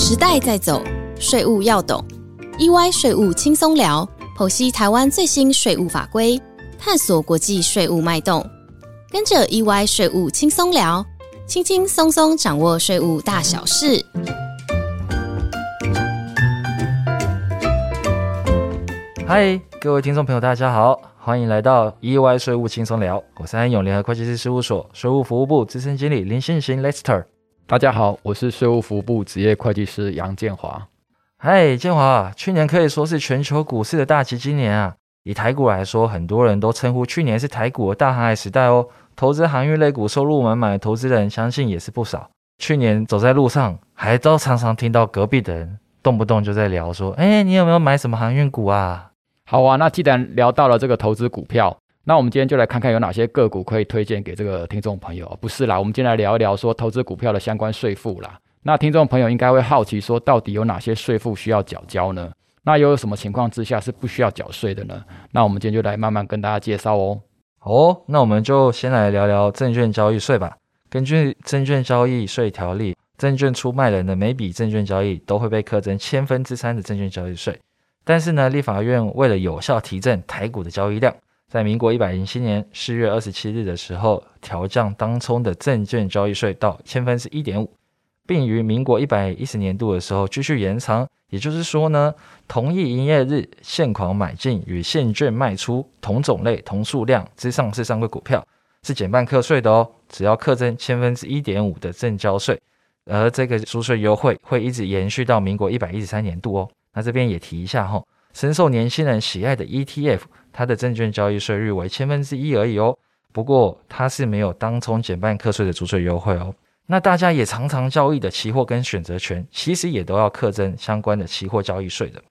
时代在走，税务要懂。EY 税务轻松聊，剖析台湾最新税务法规，探索国际税务脉动。跟着 EY 税务轻松聊，轻轻松松掌握税务大小事。嗨，各位听众朋友，大家好，欢迎来到 EY 税务轻松聊，我是安永联合会计师事务所税务服务部资深经理林信行 Lester。大家好，我是税务服务部职业会计师杨建华。嗨，建华，去年可以说是全球股市的大旗，今年啊。以台股来说，很多人都称呼去年是台股的大航海时代哦。投资航运类股收入满满的投资人，相信也是不少。去年走在路上，还都常常听到隔壁的人动不动就在聊说：“哎，你有没有买什么航运股啊？”好啊，那既然聊到了这个投资股票。那我们今天就来看看有哪些个股可以推荐给这个听众朋友。不是啦，我们今天来聊一聊说投资股票的相关税负啦。那听众朋友应该会好奇说，到底有哪些税负需要缴交呢？那又有什么情况之下是不需要缴税的呢？那我们今天就来慢慢跟大家介绍哦。哦，那我们就先来聊聊证券交易税吧。根据证券交易税条例，证券出卖人的每笔证券交易都会被课征千分之三的证券交易税。但是呢，立法院为了有效提振台股的交易量。在民国一百零七年四月二十七日的时候，调降当冲的证券交易税到千分之一点五，并于民国一百一十年度的时候继续延长。也就是说呢，同一营业日现款买进与现券卖出同种类、同数量之上市上柜股票是减半课税的哦，只要课征千分之一点五的证交税。而这个租税优惠会一直延续到民国一百一十三年度哦。那这边也提一下哈，深受年轻人喜爱的 ETF。它的证券交易税率为千分之一而已哦，不过它是没有当冲减半课税的租税优惠哦。那大家也常常交易的期货跟选择权，其实也都要课征相关的期货交易税的。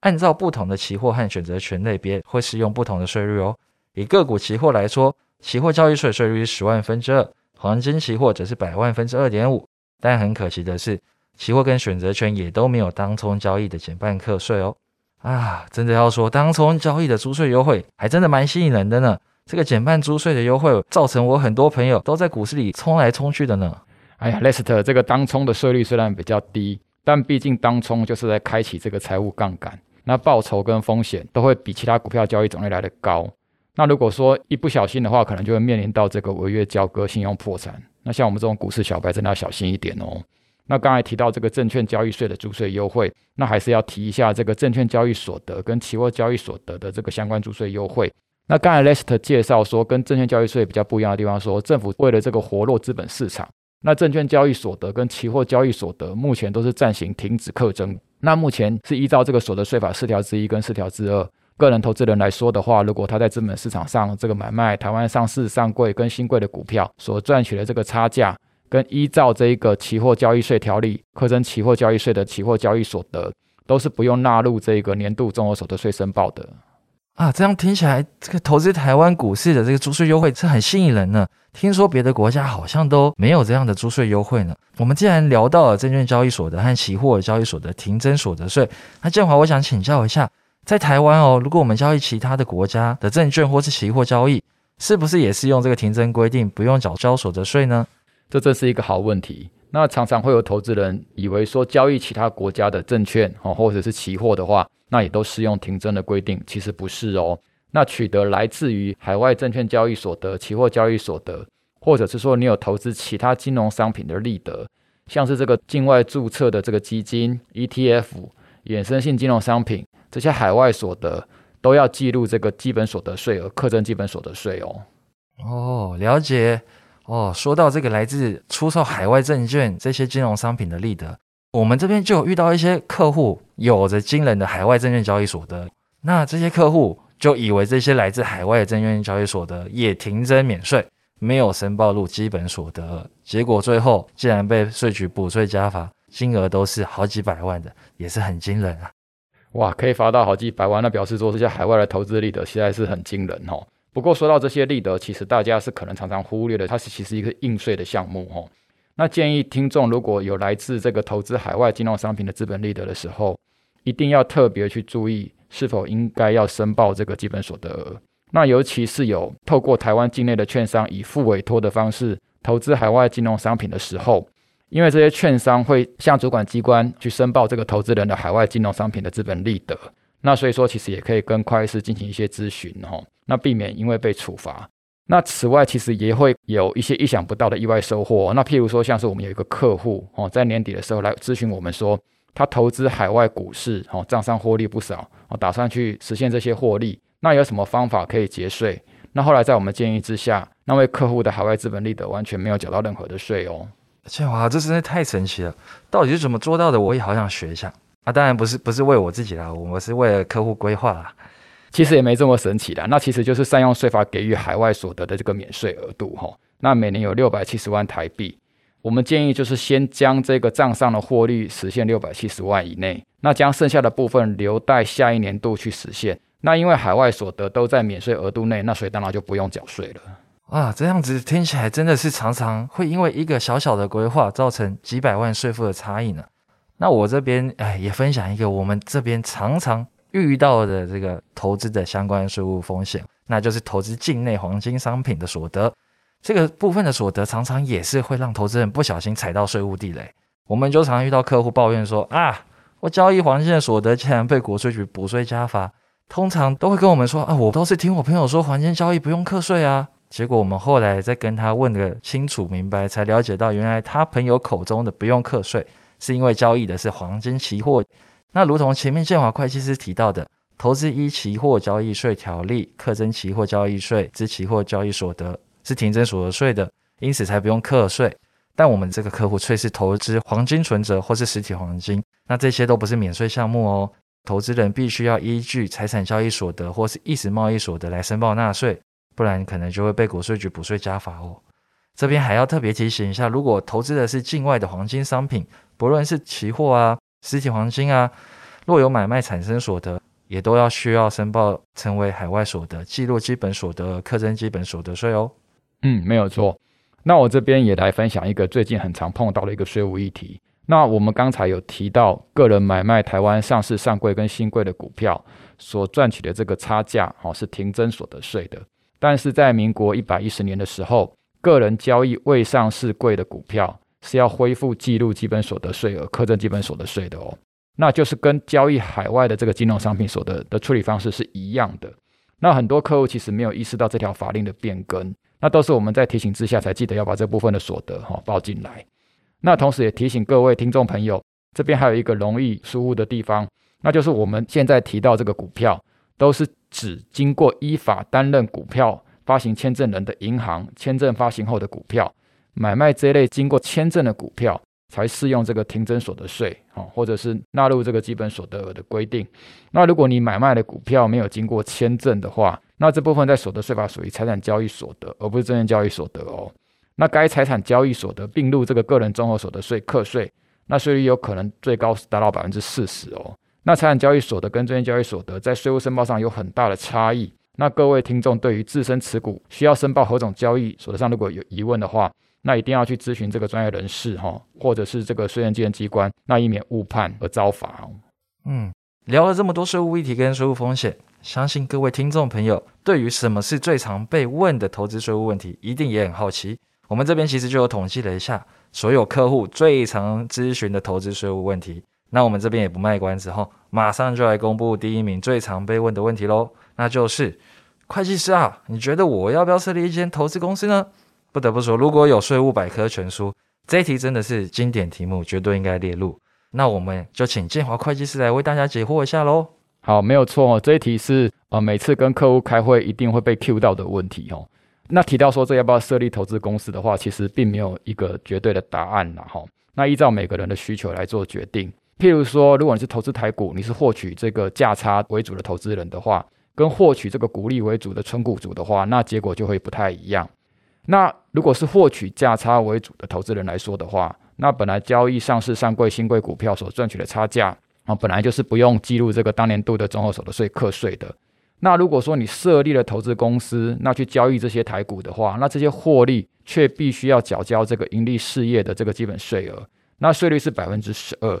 按照不同的期货和选择权类别，会适用不同的税率哦。以个股期货来说，期货交易税税率是十万分之二，黄金期货则是百万分之二点五。但很可惜的是，期货跟选择权也都没有当冲交易的减半课税哦。啊，真的要说，当冲交易的租税优惠还真的蛮吸引人的呢。这个减半租税的优惠，造成我很多朋友都在股市里冲来冲去的呢。哎呀，Lester，这个当冲的税率虽然比较低，但毕竟当冲就是在开启这个财务杠杆，那报酬跟风险都会比其他股票交易种类来的高。那如果说一不小心的话，可能就会面临到这个违约交割、信用破产。那像我们这种股市小白，真的要小心一点哦。那刚才提到这个证券交易税的租税优惠，那还是要提一下这个证券交易所得跟期货交易所得的这个相关租税优惠。那刚才 Lester 介绍说，跟证券交易税比较不一样的地方，说政府为了这个活络资本市场，那证券交易所得跟期货交易所得目前都是暂行停止课征。那目前是依照这个所得税法四条之一跟四条之二，个人投资人来说的话，如果他在资本市场上这个买卖台湾上市上柜跟新贵的股票所赚取的这个差价。跟依照这一个期货交易税条例课征期货交易税的期货交易所得，都是不用纳入这个年度综合所得税申报的啊。这样听起来，这个投资台湾股市的这个租税优惠是很吸引人呢。听说别的国家好像都没有这样的租税优惠呢。我们既然聊到了证券交易所的和期货交易所的停征所得税，那建华，我想请教一下，在台湾哦，如果我们交易其他的国家的证券或是期货交易，是不是也是用这个停征规定，不用缴交所得税呢？这真是一个好问题。那常常会有投资人以为说交易其他国家的证券哦，或者是期货的话，那也都适用停征的规定。其实不是哦。那取得来自于海外证券交易所得、期货交易所得，或者是说你有投资其他金融商品的利得，像是这个境外注册的这个基金、ETF、衍生性金融商品这些海外所得，都要记录这个基本所得税额，课征基本所得税哦。哦，了解。哦，说到这个来自出售海外证券这些金融商品的利得，我们这边就有遇到一些客户有着惊人的海外证券交易所得，那这些客户就以为这些来自海外的证券交易所得也停征免税，没有申报入基本所得，结果最后竟然被税局补税加罚，金额都是好几百万的，也是很惊人啊！哇，可以罚到好几百万，那表示说这些海外的投资利得实在是很惊人哦。不过说到这些利得，其实大家是可能常常忽略的，它是其实一个应税的项目哦。那建议听众如果有来自这个投资海外金融商品的资本利得的时候，一定要特别去注意是否应该要申报这个基本所得额。那尤其是有透过台湾境内的券商以付委托的方式投资海外金融商品的时候，因为这些券商会向主管机关去申报这个投资人的海外金融商品的资本利得，那所以说其实也可以跟会计师进行一些咨询哈，那避免因为被处罚。那此外，其实也会有一些意想不到的意外收获。那譬如说，像是我们有一个客户哦，在年底的时候来咨询我们说，他投资海外股市哦，账上获利不少哦，打算去实现这些获利。那有什么方法可以节税？那后来在我们建议之下，那位客户的海外资本利得完全没有缴到任何的税哦。建华，这真的太神奇了！到底是怎么做到的？我也好想学一下啊！当然不是不是为我自己啦，我是为了客户规划啦。其实也没这么神奇啦，那其实就是善用税法给予海外所得的这个免税额度哈。那每年有六百七十万台币，我们建议就是先将这个账上的获利实现六百七十万以内，那将剩下的部分留待下一年度去实现。那因为海外所得都在免税额度内，那所以当然就不用缴税了。啊，这样子听起来真的是常常会因为一个小小的规划造成几百万税负的差异呢。那我这边哎也分享一个我们这边常常。遇到的这个投资的相关税务风险，那就是投资境内黄金商品的所得，这个部分的所得常常也是会让投资人不小心踩到税务地雷。我们就常遇到客户抱怨说啊，我交易黄金的所得竟然被国税局补税加罚，通常都会跟我们说啊，我都是听我朋友说黄金交易不用课税啊，结果我们后来再跟他问个清楚明白，才了解到原来他朋友口中的不用课税，是因为交易的是黄金期货。那如同前面建华会计师提到的，投资依期货交易税条例课征期货交易税之期货交易所得是停征所得税的，因此才不用课税。但我们这个客户却是投资黄金存折或是实体黄金，那这些都不是免税项目哦。投资人必须要依据财产交易所得或是意识贸易所得来申报纳税，不然可能就会被国税局补税加罚哦。这边还要特别提醒一下，如果投资的是境外的黄金商品，不论是期货啊。实体黄金啊，若有买卖产生所得，也都要需要申报成为海外所得，记录基本所得，课征基本所得税哦。嗯，没有错。那我这边也来分享一个最近很常碰到的一个税务议题。那我们刚才有提到，个人买卖台湾上市上柜跟新柜的股票所赚取的这个差价，哦，是停征所得税的。但是在民国一百一十年的时候，个人交易未上市柜的股票。是要恢复记录基本所得税额，课征基本所得税的哦，那就是跟交易海外的这个金融商品所得的处理方式是一样的。那很多客户其实没有意识到这条法令的变更，那都是我们在提醒之下才记得要把这部分的所得哈报进来。那同时也提醒各位听众朋友，这边还有一个容易疏忽的地方，那就是我们现在提到这个股票，都是指经过依法担任股票发行签证人的银行签证发行后的股票。买卖这类经过签证的股票，才适用这个停征所得税，啊，或者是纳入这个基本所得额的规定。那如果你买卖的股票没有经过签证的话，那这部分在所得税法属于财产交易所得，而不是证券交易所得哦。那该财产交易所得并入这个个人综合所得税课税，那税率有可能最高达到百分之四十哦。那财产交易所得跟证券交易所得在税务申报上有很大的差异。那各位听众对于自身持股需要申报何种交易所得上如果有疑问的话，那一定要去咨询这个专业人士哈，或者是这个税捐机关，那以免误判而遭罚。嗯，聊了这么多税务议题跟税务风险，相信各位听众朋友对于什么是最常被问的投资税务问题，一定也很好奇。我们这边其实就有统计了一下，所有客户最常咨询的投资税务问题。那我们这边也不卖关子哈，马上就来公布第一名最常被问的问题喽，那就是会计师啊，你觉得我要不要设立一间投资公司呢？不得不说，如果有税务百科全书，这一题真的是经典题目，绝对应该列入。那我们就请建华会计师来为大家解惑一下喽。好，没有错，这一题是呃每次跟客户开会一定会被 Q 到的问题哦。那提到说这要不要设立投资公司的话，其实并没有一个绝对的答案啦哈。那依照每个人的需求来做决定。譬如说，如果你是投资台股，你是获取这个价差为主的投资人的话，跟获取这个股利为主的纯股族的话，那结果就会不太一样。那如果是获取价差为主的投资人来说的话，那本来交易上市上柜新贵股票所赚取的差价啊，本来就是不用记录这个当年度的综合所得税课税的。那如果说你设立了投资公司，那去交易这些台股的话，那这些获利却必须要缴交这个盈利事业的这个基本税额，那税率是百分之十二。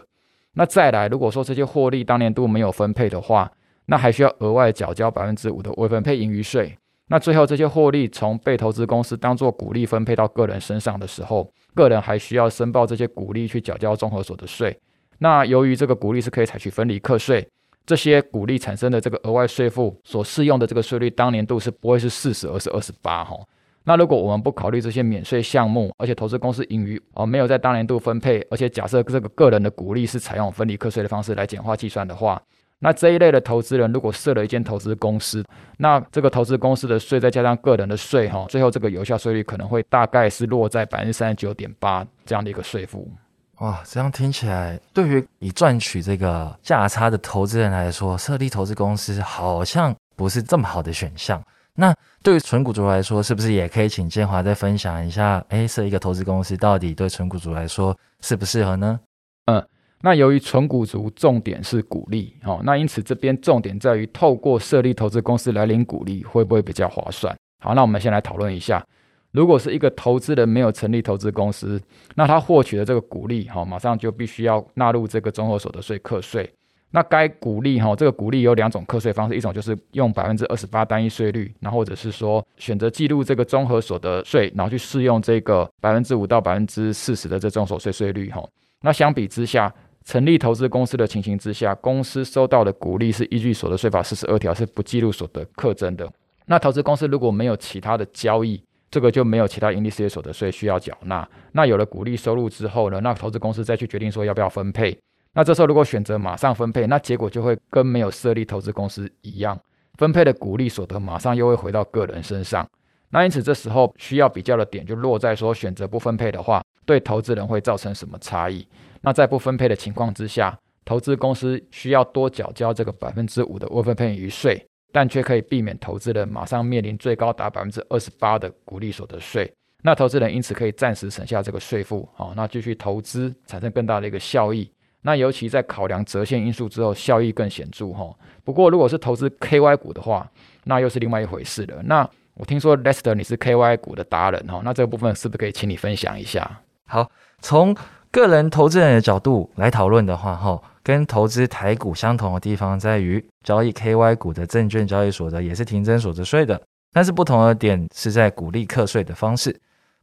那再来，如果说这些获利当年度没有分配的话，那还需要额外缴交百分之五的未分配盈余税。那最后这些获利从被投资公司当做股利分配到个人身上的时候，个人还需要申报这些股利去缴交综合所得税。那由于这个股利是可以采取分离课税，这些股利产生的这个额外税负所适用的这个税率，当年度是不会是四十，而是二十八哈。那如果我们不考虑这些免税项目，而且投资公司盈余哦没有在当年度分配，而且假设这个个人的股利是采用分离课税的方式来简化计算的话。那这一类的投资人，如果设了一间投资公司，那这个投资公司的税再加上个人的税，哈，最后这个有效税率可能会大概是落在百分之三十九点八这样的一个税负。哇，这样听起来，对于以赚取这个价差的投资人来说，设立投资公司好像不是这么好的选项。那对于纯股族来说，是不是也可以请建华再分享一下？哎，设一个投资公司到底对纯股族来说适不适合呢？嗯。那由于纯股族重点是股利，哦，那因此这边重点在于透过设立投资公司来领股利会不会比较划算？好，那我们先来讨论一下，如果是一个投资人没有成立投资公司，那他获取的这个股利，哈，马上就必须要纳入这个综合所得税课税。那该股利，哈，这个股利有两种课税方式，一种就是用百分之二十八单一税率，那或者是说选择记录这个综合所得税，然后去适用这个百分之五到百分之四十的这种所得税税率，哈。那相比之下，成立投资公司的情形之下，公司收到的股利是依据所得税法四十二条是不计入所得课征的。那投资公司如果没有其他的交易，这个就没有其他盈利事业所得税需要缴纳。那有了股利收入之后呢，那投资公司再去决定说要不要分配。那这时候如果选择马上分配，那结果就会跟没有设立投资公司一样，分配的股利所得马上又会回到个人身上。那因此这时候需要比较的点就落在说，选择不分配的话，对投资人会造成什么差异？那在不分配的情况之下，投资公司需要多缴交这个百分之五的未分配余税，但却可以避免投资人马上面临最高达百分之二十八的股利所得税。那投资人因此可以暂时省下这个税负，好，那继续投资产生更大的一个效益。那尤其在考量折现因素之后，效益更显著哈。不过如果是投资 KY 股的话，那又是另外一回事了。那我听说 Lester 你是 KY 股的达人哈，那这个部分是不是可以请你分享一下？好，从个人投资人的角度来讨论的话，哈，跟投资台股相同的地方在于，交易 KY 股的证券交易所得也是停征所得税的，但是不同的点是在股利课税的方式，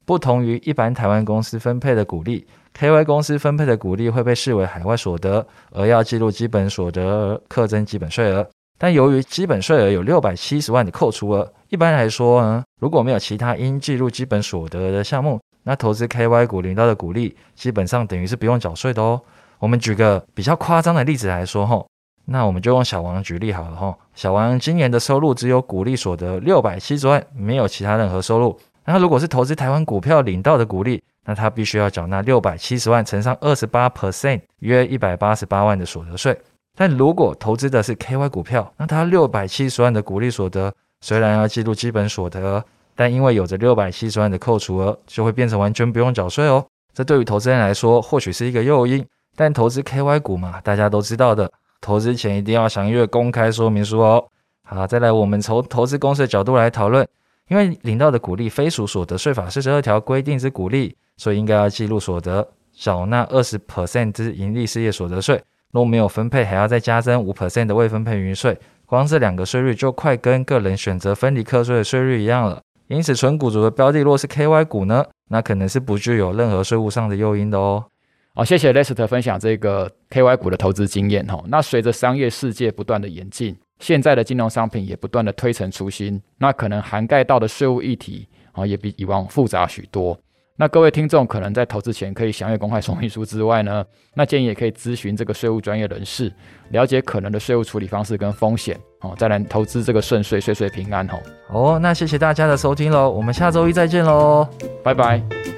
不同于一般台湾公司分配的股利，KY 公司分配的股利会被视为海外所得，而要记录基本所得而课征基本税额。但由于基本税额有六百七十万的扣除额，一般来说呢，如果没有其他应计入基本所得的项目。那投资 KY 股领到的股利，基本上等于是不用缴税的哦。我们举个比较夸张的例子来说吼，那我们就用小王举例好了吼。小王今年的收入只有股利所得六百七十万，没有其他任何收入。那如果是投资台湾股票领到的股利，那他必须要缴纳六百七十万乘上二十八 percent，约一百八十八万的所得税。但如果投资的是 KY 股票，那他六百七十万的股利所得，虽然要记录基本所得。但因为有着六百七十万的扣除额，就会变成完全不用缴税哦。这对于投资人来说，或许是一个诱因。但投资 KY 股嘛，大家都知道的，投资前一定要详阅公开说明书哦。好，再来，我们从投资公司的角度来讨论。因为领到的股利非属所得税法四十二条规定之股利，所以应该要记录所得，缴纳二十 percent 之盈利事业所得税。若没有分配，还要再加征五 percent 的未分配余税。光这两个税率就快跟个人选择分离课税的税率一样了。因此，纯股族的标的若是 KY 股呢，那可能是不具有任何税务上的诱因的哦。好，谢谢 Lester 分享这个 KY 股的投资经验哦。那随着商业世界不断的演进，现在的金融商品也不断的推陈出新，那可能涵盖到的税务议题啊，也比以往复杂许多。那各位听众可能在投资前可以详阅公开说明书之外呢，那建议也可以咨询这个税务专业人士，了解可能的税务处理方式跟风险哦，再来投资这个顺遂，岁岁平安哦。哦，那谢谢大家的收听喽，我们下周一再见喽，拜拜。